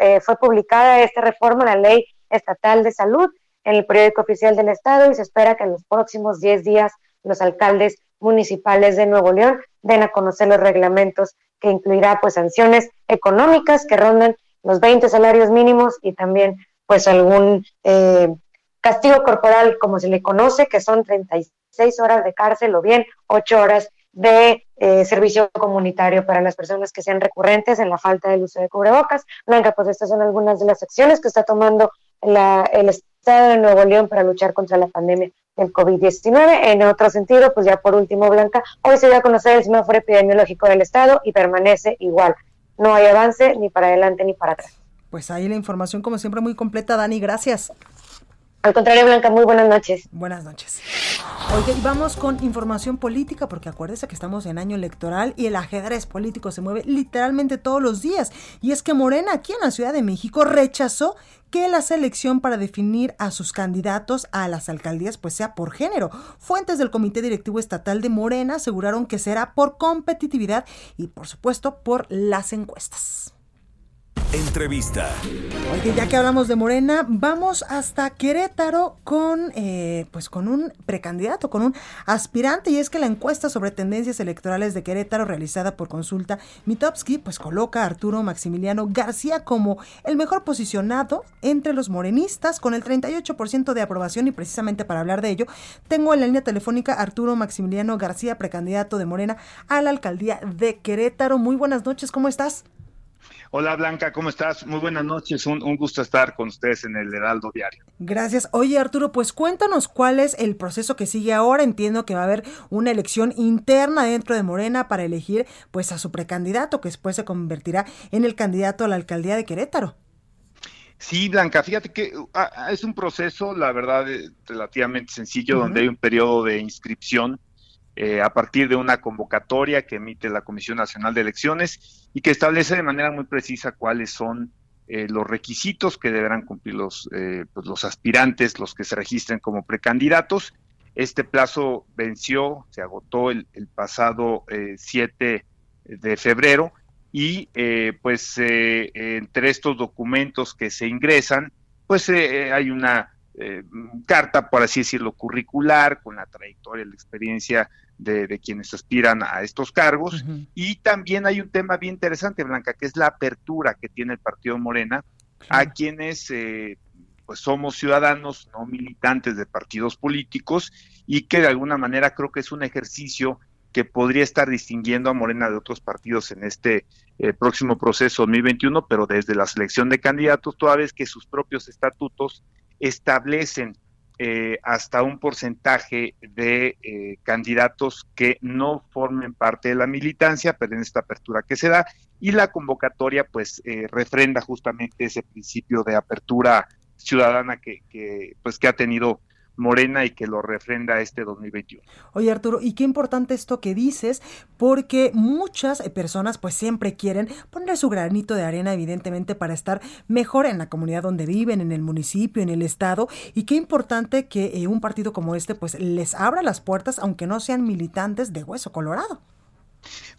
Eh, fue publicada esta reforma, la ley estatal de salud, en el periódico oficial del Estado y se espera que en los próximos 10 días los alcaldes municipales de Nuevo León den a conocer los reglamentos que incluirá pues sanciones económicas que rondan los 20 salarios mínimos y también pues algún eh, castigo corporal, como se le conoce, que son 36 horas de cárcel o bien 8 horas de eh, servicio comunitario para las personas que sean recurrentes en la falta del uso de cubrebocas. Blanca, pues estas son algunas de las acciones que está tomando el Estado de Nuevo León para luchar contra la pandemia del COVID-19. En otro sentido, pues ya por último, Blanca, hoy se dio a conocer el semáforo epidemiológico del Estado y permanece igual. No hay avance ni para adelante ni para atrás. Pues ahí la información, como siempre, muy completa, Dani. Gracias. Al contrario, Blanca, muy buenas noches. Buenas noches. Oye, vamos con información política, porque acuérdese que estamos en año electoral y el ajedrez político se mueve literalmente todos los días. Y es que Morena, aquí en la Ciudad de México, rechazó que la selección para definir a sus candidatos a las alcaldías pues sea por género. Fuentes del Comité Directivo Estatal de Morena aseguraron que será por competitividad y por supuesto por las encuestas. Entrevista. Oye, ya que hablamos de Morena, vamos hasta Querétaro con, eh, pues con un precandidato, con un aspirante, y es que la encuesta sobre tendencias electorales de Querétaro realizada por consulta Mitowski, pues coloca a Arturo Maximiliano García como el mejor posicionado entre los morenistas, con el 38% de aprobación, y precisamente para hablar de ello, tengo en la línea telefónica Arturo Maximiliano García, precandidato de Morena a la alcaldía de Querétaro. Muy buenas noches, ¿cómo estás? Hola Blanca, ¿cómo estás? Muy buenas noches, un, gusto estar con ustedes en el Heraldo Diario. Gracias. Oye Arturo, pues cuéntanos cuál es el proceso que sigue ahora. Entiendo que va a haber una elección interna dentro de Morena para elegir pues a su precandidato, que después se convertirá en el candidato a la alcaldía de Querétaro. Sí, Blanca, fíjate que ah, es un proceso, la verdad, eh, relativamente sencillo, donde hay un periodo de inscripción eh, a partir de una convocatoria que emite la Comisión Nacional de Elecciones y que establece de manera muy precisa cuáles son eh, los requisitos que deberán cumplir los, eh, pues, los aspirantes, los que se registren como precandidatos. Este plazo venció, se agotó el, pasado 7 de febrero y pues entre estos documentos que se ingresan, pues hay una carta, por así decirlo, curricular, con la trayectoria, la experiencia de, quienes aspiran a estos cargos. Y también hay un tema bien interesante, Blanca, que es la apertura que tiene el Partido Morena a quienes eh, pues somos ciudadanos, no militantes de partidos políticos, y que de alguna manera creo que es un ejercicio que podría estar distinguiendo a Morena de otros partidos en este eh, próximo proceso 2021, pero desde la selección de candidatos, toda vez que sus propios estatutos establecen eh, hasta un porcentaje de eh, candidatos que no formen parte de la militancia, pero en esta apertura que se da, y la convocatoria pues eh, refrenda justamente ese principio de apertura ciudadana que, que, pues que ha tenido Morena y que lo refrenda este 2021. Oye Arturo, y qué importante esto que dices, porque muchas personas pues siempre quieren poner su granito de arena evidentemente para estar mejor en la comunidad donde viven, en el municipio, en el estado, y qué importante que eh, un partido como este pues les abra las puertas aunque no sean militantes de hueso colorado.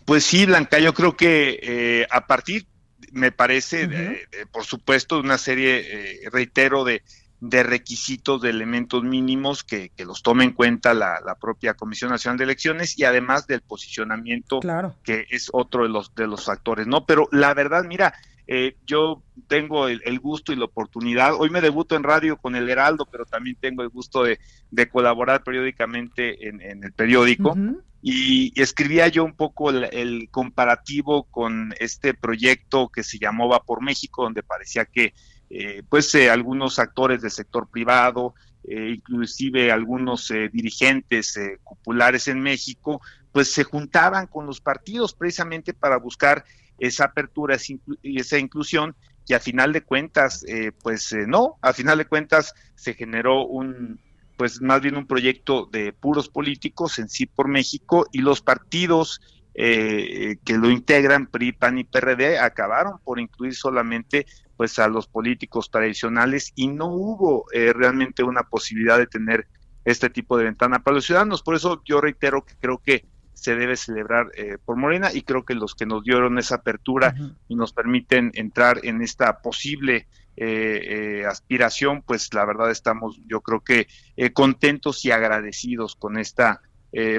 Pues sí, Blanca, yo creo que eh, a partir, me parece, por supuesto, una serie, eh, reitero, de de requisitos, de elementos mínimos que, que los tome en cuenta la, la, propia Comisión Nacional de Elecciones y además del posicionamiento, que es otro de los, de los factores, ¿no? Pero la verdad, mira, eh, yo tengo el, gusto y la oportunidad, hoy me debuto en radio con el Heraldo, pero también tengo el gusto de, de colaborar periódicamente en, en el periódico. Y, escribía yo un poco el, el, comparativo con este proyecto que se llamó Va por México, donde parecía que eh, pues eh, algunos actores del sector privado, eh, inclusive algunos dirigentes populares en México, pues se juntaban con los partidos precisamente para buscar esa apertura y esa inclusión y a final de cuentas, pues no, a final de cuentas se generó un, pues más bien un proyecto de puros políticos en sí por México y los partidos que lo integran, PRI, PAN y PRD, acabaron por incluir solamente pues a los políticos tradicionales y no hubo eh, realmente una posibilidad de tener este tipo de ventana para los ciudadanos. Por eso yo reitero que creo que se debe celebrar eh, por Morena y creo que los que nos dieron esa apertura y nos permiten entrar en esta posible eh, aspiración, pues la verdad estamos yo creo que contentos y agradecidos con esta,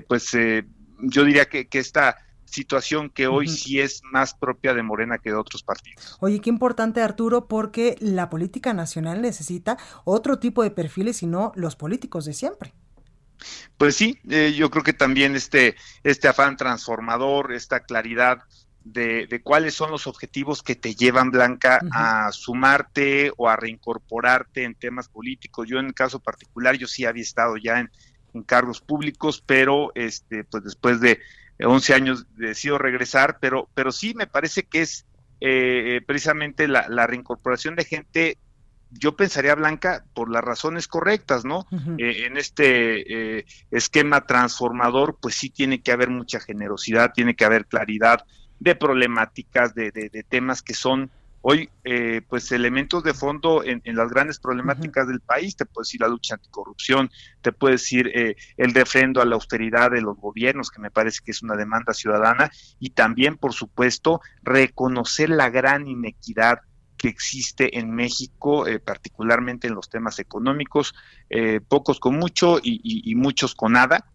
pues yo diría que, que esta situación que hoy sí es más propia de Morena que de otros partidos. Oye, qué importante Arturo, porque la política nacional necesita otro tipo de perfiles y no los políticos de siempre. Pues sí, eh, yo creo que también este, este afán transformador, esta claridad de, de, cuáles son los objetivos que te llevan, Blanca, a sumarte o a reincorporarte en temas políticos. Yo en el caso particular, yo sí había estado ya en, en cargos públicos, pero este, pues después de 11 años decido regresar, pero, pero sí me parece que es eh, precisamente la, reincorporación de gente, yo pensaría, Blanca, por las razones correctas, ¿no? Eh, en este eh, esquema transformador, pues sí tiene que haber mucha generosidad, tiene que haber claridad de problemáticas, de, de temas que son hoy eh, pues elementos de fondo en, las grandes problemáticas del país, te puedo decir la lucha anticorrupción, te puedo decir eh, el defrendo a la austeridad de los gobiernos, que me parece que es una demanda ciudadana, y también, por supuesto, reconocer la gran inequidad que existe en México, eh, particularmente en los temas económicos, pocos con mucho y, muchos con nada.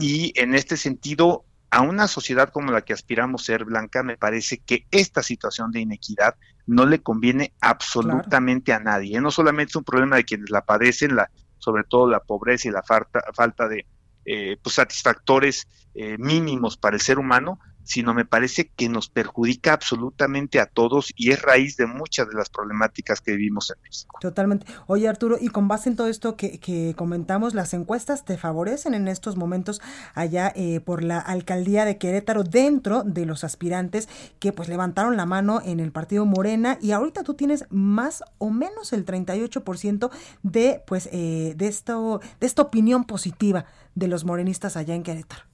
Y en este sentido, a una sociedad como la que aspiramos ser, Blanca, me parece que esta situación de inequidad no le conviene absolutamente a nadie. No solamente es un problema de quienes la padecen, la, sobre todo la pobreza y la falta, falta de eh, pues, satisfactores eh, mínimos para el ser humano, sino me parece que nos perjudica absolutamente a todos y es raíz de muchas de las problemáticas que vivimos en México. Totalmente. Oye Arturo, y con base en todo esto que, que comentamos, ¿las encuestas te favorecen en estos momentos allá eh, por la alcaldía de Querétaro dentro de los aspirantes que pues levantaron la mano en el partido Morena y ahorita tú tienes más o menos el 38% de pues eh, de esto de esta opinión positiva de los morenistas allá en Querétaro?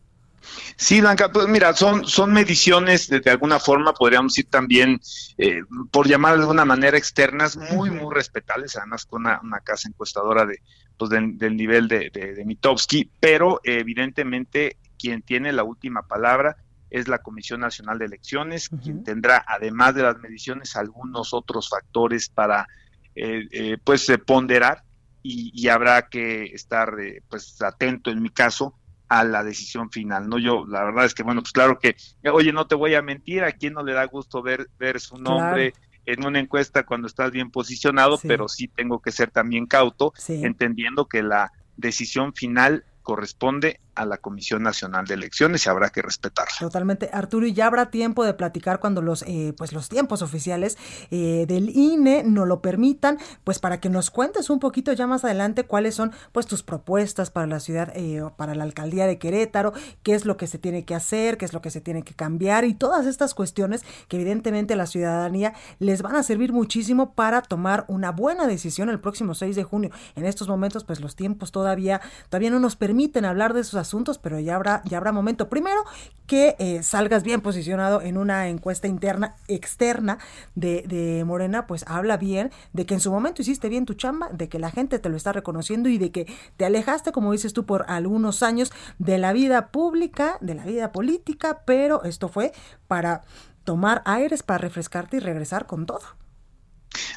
Sí, Blanca, pues mira, son, son mediciones de, alguna forma, podríamos decir también, eh, por llamar de alguna manera, externas, muy, muy respetables, además con una, casa encuestadora de, pues del, nivel de, de, Mitowski, pero evidentemente quien tiene la última palabra es la Comisión Nacional de Elecciones, quien tendrá, además de las mediciones, algunos otros factores para, eh, eh, pues, ponderar y, y, habrá que estar, pues, atento en mi caso a la decisión final, ¿no? Yo, la verdad es que, bueno, pues claro que, oye, no te voy a mentir, a quién no le da gusto ver, ver su nombre en una encuesta cuando estás bien posicionado, pero sí tengo que ser también cauto, entendiendo que la decisión final corresponde a la Comisión Nacional de Elecciones y habrá que respetarla. Totalmente, Arturo, y ya habrá tiempo de platicar cuando los, eh, pues los tiempos oficiales eh, del INE nos lo permitan, pues para que nos cuentes un poquito ya más adelante cuáles son pues tus propuestas para la ciudad, eh, para la alcaldía de Querétaro, qué es lo que se tiene que hacer, qué es lo que se tiene que cambiar y todas estas cuestiones que evidentemente a la ciudadanía les van a servir muchísimo para tomar una buena decisión el próximo 6 de junio. En estos momentos, pues los tiempos todavía, todavía no nos permiten hablar de esos asuntos, pero ya habrá, ya habrá momento. Primero, que eh, salgas bien posicionado en una encuesta interna, externa de, de Morena, pues habla bien de que en su momento hiciste bien tu chamba, de que la gente te lo está reconociendo y de que te alejaste, como dices tú, por algunos años de la vida pública, de la vida política, pero esto fue para tomar aires, para refrescarte y regresar con todo.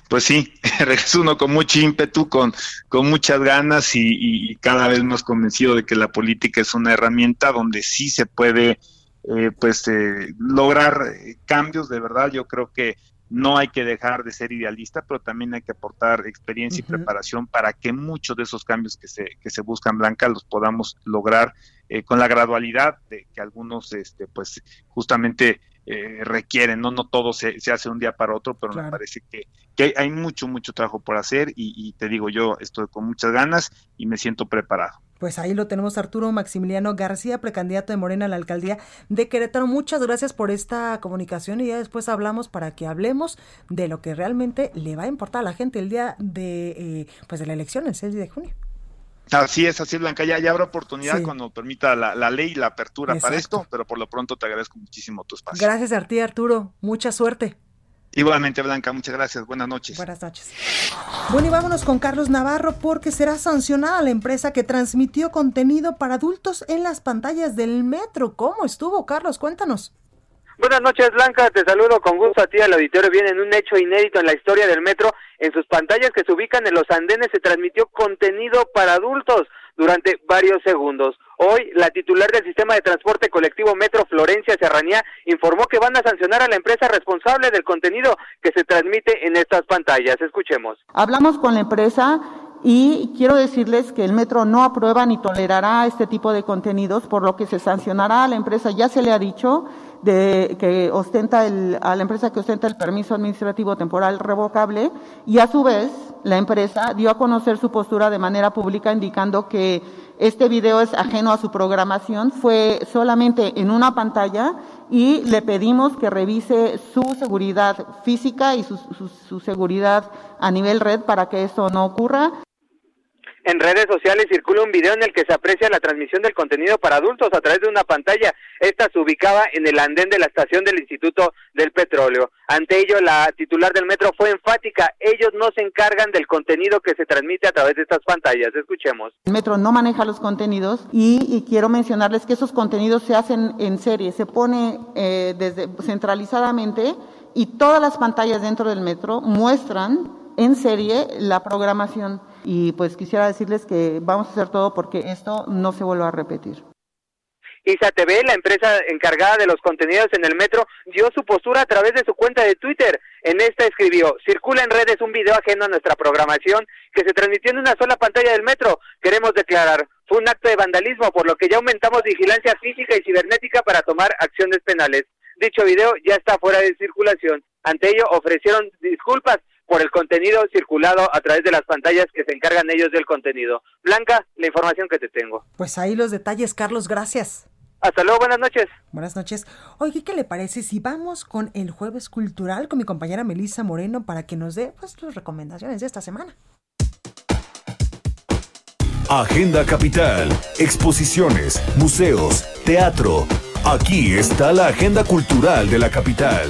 Pues sí, regresa uno con mucho ímpetu, con, con muchas ganas y, cada vez más convencido de que la política es una herramienta donde sí se puede eh, pues eh, lograr eh, cambios de verdad. Yo creo que no hay que dejar de ser idealista, pero también hay que aportar experiencia y preparación para que muchos de esos cambios que se, que se buscan, Blanca, los podamos lograr con la gradualidad de que algunos, este, pues, justamente eh, requieren, no, no todo se, se, hace un día para otro, pero me parece que, que, hay mucho, mucho trabajo por hacer y, y, te digo, yo estoy con muchas ganas y me siento preparado. Pues ahí lo tenemos Arturo Maximiliano García, precandidato de Morena a la alcaldía de Querétaro. Muchas gracias por esta comunicación y ya después hablamos para que hablemos de lo que realmente le va a importar a la gente el día de, eh, pues de la elección, el 6 de junio. Así es, así es, Blanca. Ya, habrá oportunidad cuando permita la, la, ley y la apertura para esto, pero por lo pronto te agradezco muchísimo tu espacio. Gracias a ti, Arturo. Mucha suerte. Igualmente, Blanca, muchas gracias. Buenas noches. Buenas noches. Bueno, y vámonos con Carlos Navarro porque será sancionada la empresa que transmitió contenido para adultos en las pantallas del metro. ¿Cómo estuvo, Carlos? Cuéntanos. Buenas noches, Blanca. Te saludo con gusto a ti al auditorio. Viene en un hecho inédito en la historia del metro. En sus pantallas que se ubican en los andenes se transmitió contenido para adultos durante varios segundos. Hoy, la titular del sistema de transporte colectivo Metro Florencia Serranía informó que van a sancionar a la empresa responsable del contenido que se transmite en estas pantallas. Escuchemos. Hablamos con la empresa y quiero decirles que el metro no aprueba ni tolerará este tipo de contenidos, por lo que se sancionará a la empresa, ya se le ha dicho, de, que ostenta el, a la empresa que ostenta el permiso administrativo temporal revocable y a su vez la empresa dio a conocer su postura de manera pública indicando que este video es ajeno a su programación, fue solamente en una pantalla y le pedimos que revise su seguridad física y su, su, su seguridad a nivel red para que esto no ocurra. En redes sociales circula un video en el que se aprecia la transmisión del contenido para adultos a través de una pantalla. Esta se ubicaba en el andén de la estación del Instituto del Petróleo. Ante ello, la titular del metro fue enfática. Ellos no se encargan del contenido que se transmite a través de estas pantallas. Escuchemos. El metro no maneja los contenidos y, quiero mencionarles que esos contenidos se hacen en serie. Se pone eh, desde centralizadamente y todas las pantallas dentro del metro muestran en serie la programación y pues quisiera decirles que vamos a hacer todo porque esto no se vuelva a repetir. ISA TV, la empresa encargada de los contenidos en el metro, dio su postura a través de su cuenta de Twitter. En esta escribió, circula en redes un video ajeno a nuestra programación que se transmitió en una sola pantalla del metro. Queremos declarar, fue un acto de vandalismo, por lo que ya aumentamos vigilancia física y cibernética para tomar acciones penales. Dicho video ya está fuera de circulación. Ante ello ofrecieron disculpas por el contenido circulado a través de las pantallas que se encargan ellos del contenido. Blanca, la información que te tengo. Pues ahí los detalles, Carlos, gracias. Hasta luego, buenas noches. Buenas noches. Oye, ¿qué le parece si vamos con el jueves cultural con mi compañera Melissa Moreno para que nos dé pues las recomendaciones de esta semana? Agenda Capital, exposiciones, museos, teatro. Aquí está la agenda cultural de la capital.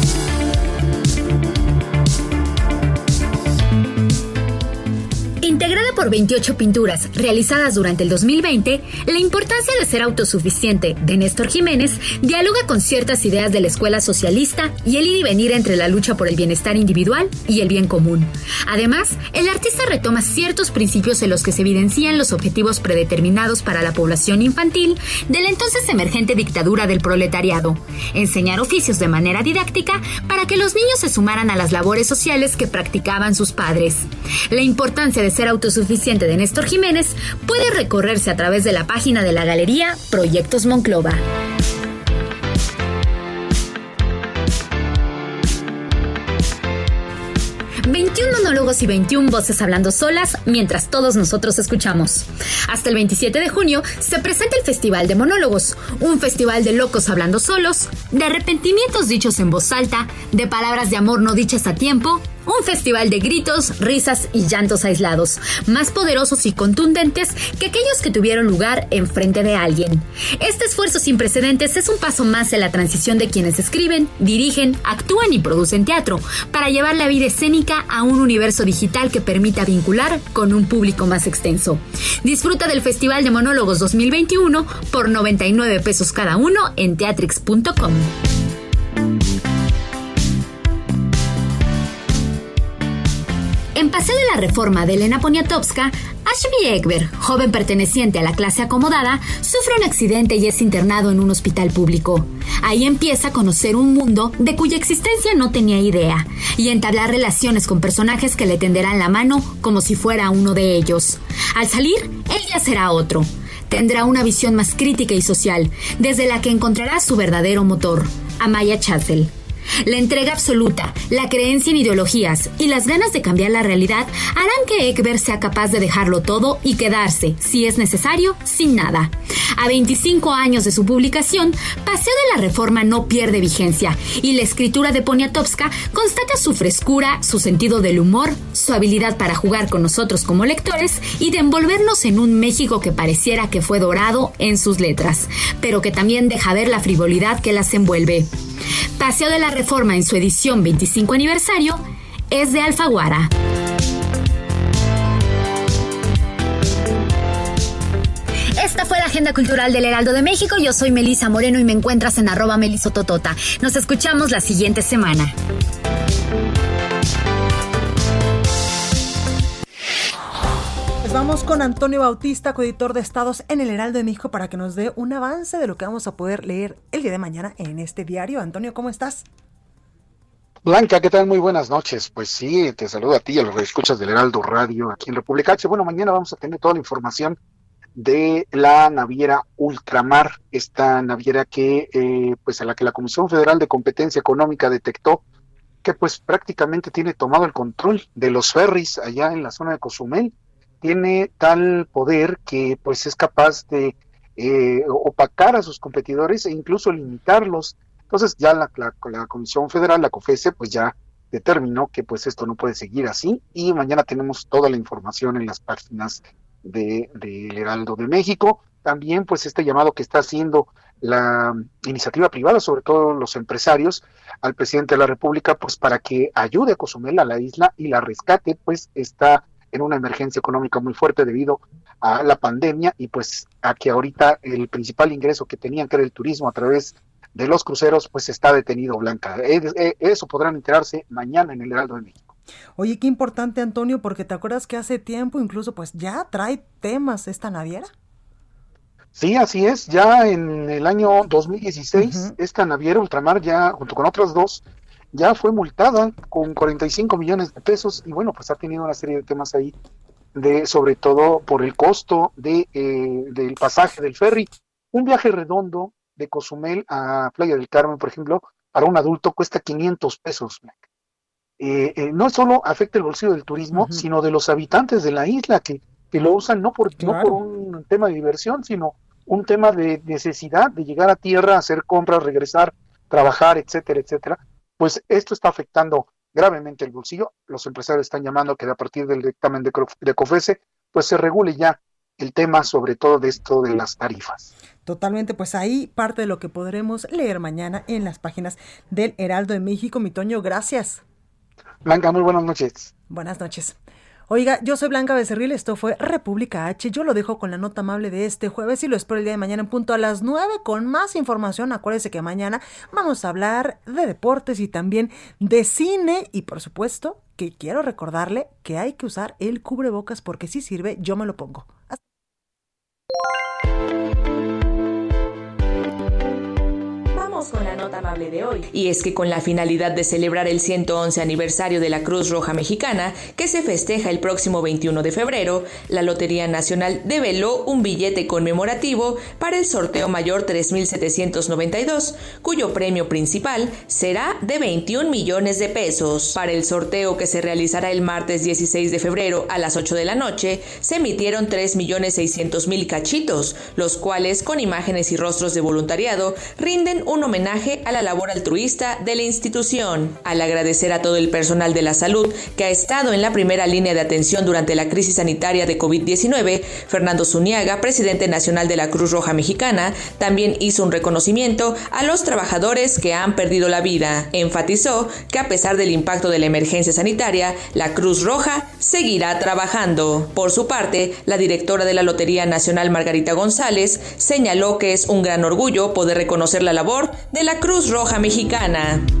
por por 28 pinturas realizadas durante el 2020, la importancia de ser autosuficiente de Néstor Jiménez dialoga con ciertas ideas de la escuela socialista y el ir y venir entre la lucha por el bienestar individual y el bien común. Además, el artista retoma ciertos principios en los que se evidencian los objetivos predeterminados para la población infantil de la entonces emergente dictadura del proletariado, enseñar oficios de manera didáctica para que los niños se sumaran a las labores sociales que practicaban sus padres. La importancia de ser autosuficiente de Néstor Jiménez puede recorrerse a través de la página de la galería Proyectos Monclova. 21 monólogos y 21 voces hablando solas mientras todos nosotros escuchamos. Hasta el 27 de junio se presenta el Festival de Monólogos, un festival de locos hablando solos, de arrepentimientos dichos en voz alta, de palabras de amor no dichas a tiempo un festival de gritos, risas y llantos aislados, más poderosos y contundentes que aquellos que tuvieron lugar enfrente de alguien. Este esfuerzo sin precedentes es un paso más en la transición de quienes escriben, dirigen, actúan y producen teatro, para llevar la vida escénica a un universo digital que permita vincular con un público más extenso. Disfruta del Festival de Monólogos 2021 por 99 pesos cada uno en teatrix.com. En Paseo de la Reforma de Elena Poniatowska, Ashby Egbert, joven perteneciente a la clase acomodada, sufre un accidente y es internado en un hospital público. Ahí empieza a conocer un mundo de cuya existencia no tenía idea y entablar relaciones con personajes que le tenderán la mano como si fuera uno de ellos. Al salir, él ya será otro. Tendrá una visión más crítica y social, desde la que encontrará su verdadero motor, Amaya Chazelle. La entrega absoluta, la creencia en ideologías y las ganas de cambiar la realidad harán que Ekberg sea capaz de dejarlo todo y quedarse, si es necesario, sin nada. A 25 años de su publicación, Paseo de la Reforma no pierde vigencia y la escritura de Poniatowska constata su frescura, su sentido del humor, su habilidad para jugar con nosotros como lectores y de envolvernos en un México que pareciera que fue dorado en sus letras, pero que también deja ver la frivolidad que las envuelve. Paseo de la Reforma en su edición 25 aniversario es de Alfaguara. Esta fue la agenda cultural del Heraldo de México. Yo soy Melisa Moreno y me encuentras en arroba melisototota. Nos escuchamos la siguiente semana. Pues vamos con Antonio Bautista, coeditor de Estados en el Heraldo de México, para que nos dé un avance de lo que vamos a poder leer el día de mañana en este diario. Antonio, ¿cómo estás? Blanca, ¿qué tal? Muy buenas noches. Pues sí, te saludo a ti y a los que escuchas del Heraldo Radio aquí en República H. Bueno, mañana vamos a tener toda la información de la naviera Ultramar, esta naviera que, eh, pues a la que la Comisión Federal de Competencia Económica detectó que pues prácticamente tiene tomado el control de los ferries allá en la zona de Cozumel. Tiene tal poder que pues es capaz de eh, opacar a sus competidores e incluso limitarlos entonces ya la, la, Comisión Federal, la COFESE, pues ya determinó que pues esto no puede seguir así y mañana tenemos toda la información en las páginas de, Heraldo de México. También pues este llamado que está haciendo la iniciativa privada, sobre todo los empresarios, al presidente de la República, pues para que ayude a Cozumel a la isla y la rescate, pues está en una emergencia económica muy fuerte debido a la pandemia y pues a que ahorita el principal ingreso que tenían, que era el turismo a través de los cruceros, pues está detenido Blanca. Eh, eh, eso podrán enterarse mañana en el Heraldo de México. Oye, qué importante Antonio, porque te acuerdas que hace tiempo incluso pues ya trae temas esta naviera. Sí, así es. Ya en el año 2016, esta naviera Ultramar ya, junto con otras dos, ya fue multada con 45 millones de pesos y bueno, pues ha tenido una serie de temas ahí, de sobre todo por el costo de, eh, del pasaje del ferry. Un viaje redondo de Cozumel a Playa del Carmen, por ejemplo, para un adulto cuesta 500 pesos. Eh, eh, no solo afecta el bolsillo del turismo, sino de los habitantes de la isla que, que lo usan no por, no por un tema de diversión, sino un tema de necesidad de llegar a tierra, hacer compras, regresar, trabajar, etcétera, etcétera. Pues esto está afectando gravemente el bolsillo. Los empresarios están llamando que a partir del dictamen de, de COFESE, pues se regule ya el tema sobre todo de esto de las tarifas. Totalmente, pues ahí parte de lo que podremos leer mañana en las páginas del Heraldo de México. Mi Toño, gracias. Blanca, muy buenas noches. Buenas noches. Oiga, yo soy Blanca Becerril, esto fue República H. Yo lo dejo con la nota amable de este jueves y lo espero el día de mañana en punto a las 9 con más información. Acuérdese que mañana vamos a hablar de deportes y también de cine y por supuesto que quiero recordarle que hay que usar el cubrebocas porque si sirve, yo me lo pongo. Con la nota amable de hoy. Y es que con la finalidad de celebrar el 111 aniversario de la Cruz Roja Mexicana, que se festeja el próximo 21 de febrero, la Lotería Nacional develó un billete conmemorativo para el sorteo mayor 3792, cuyo premio principal será de 21 millones de pesos. Para el sorteo que se realizará el martes 16 de febrero a las 8 de la noche, se emitieron 3 millones 600 mil cachitos, los cuales con imágenes y rostros de voluntariado rinden un homenaje a la labor altruista de la institución. Al agradecer a todo el personal de la salud que ha estado en la primera línea de atención durante la crisis sanitaria de COVID-19, Fernando Zuniaga, presidente nacional de la Cruz Roja Mexicana, también hizo un reconocimiento a los trabajadores que han perdido la vida. Enfatizó que a pesar del impacto de la emergencia sanitaria, la Cruz Roja seguirá trabajando. Por su parte, la directora de la Lotería Nacional Margarita González señaló que es un gran orgullo poder reconocer la labor de la Cruz Roja Mexicana.